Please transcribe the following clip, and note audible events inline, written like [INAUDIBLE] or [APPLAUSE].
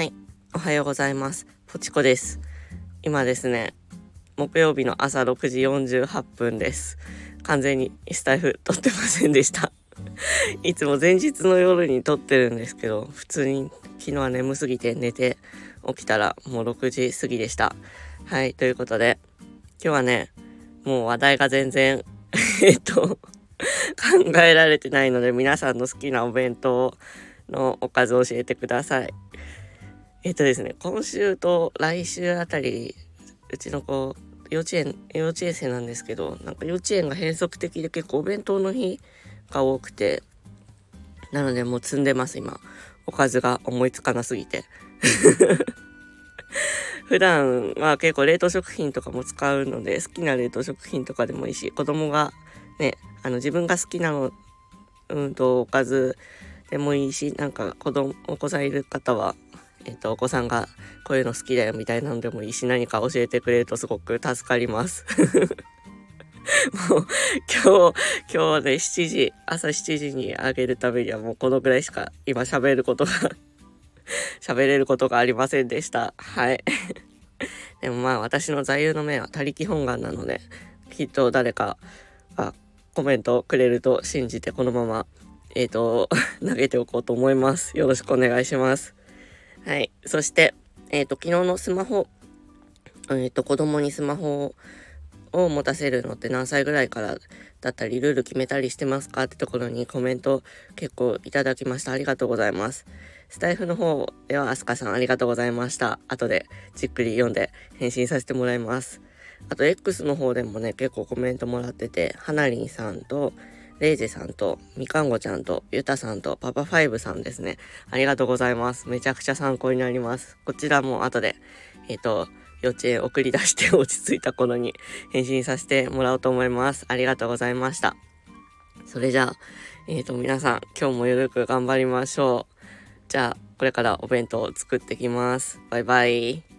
はい、おはようございます。ポチコです。今ですね、木曜日の朝6時48分です。完全にスタイフ撮ってませんでした。いつも前日の夜に撮ってるんですけど、普通に昨日は眠すぎて寝て起きたらもう6時過ぎでした。はい、ということで、今日はね、もう話題が全然 [LAUGHS] えっと、考えられてないので皆さんの好きなお弁当のおかず教えてください。えっとですね、今週と来週あたり、うちの子、幼稚園、幼稚園生なんですけど、なんか幼稚園が変則的で結構お弁当の日が多くて、なのでもう積んでます、今。おかずが思いつかなすぎて。[LAUGHS] 普段は結構冷凍食品とかも使うので、好きな冷凍食品とかでもいいし、子供がね、あの自分が好きなの、うんと、おかずでもいいし、なんか子供、お子さんいる方は、えっ、と、お子さんがこういうの好きだよみたいなのでもいいし、何か教えてくれるとすごく助かります。[LAUGHS] もう、今日、今日ね、7時、朝7時にあげるためにはもうこのぐらいしか今喋ることが [LAUGHS] 喋れることがありませんでした。はい。[LAUGHS] でもまあ私の座右の銘は他力本願なので、きっと誰かがコメントをくれると信じてこのまま、えっ、ー、と、投げておこうと思います。よろしくお願いします。はい。そして、えっ、ー、と、昨日のスマホ、えっ、ー、と、子供にスマホを持たせるのって何歳ぐらいからだったり、ルール決めたりしてますかってところにコメント結構いただきました。ありがとうございます。スタイフの方では、アスカさんありがとうございました。後でじっくり読んで返信させてもらいます。あと、X の方でもね、結構コメントもらってて、はなりんさんと、レイジさんと、みかんごちゃんと、ゆたさんと、パパファイブさんですね。ありがとうございます。めちゃくちゃ参考になります。こちらも後で、えっ、ー、と、幼稚園送り出して落ち着いた頃に返信させてもらおうと思います。ありがとうございました。それじゃあ、えっ、ー、と、皆さん、今日もゆるく頑張りましょう。じゃあ、これからお弁当を作ってきます。バイバイ。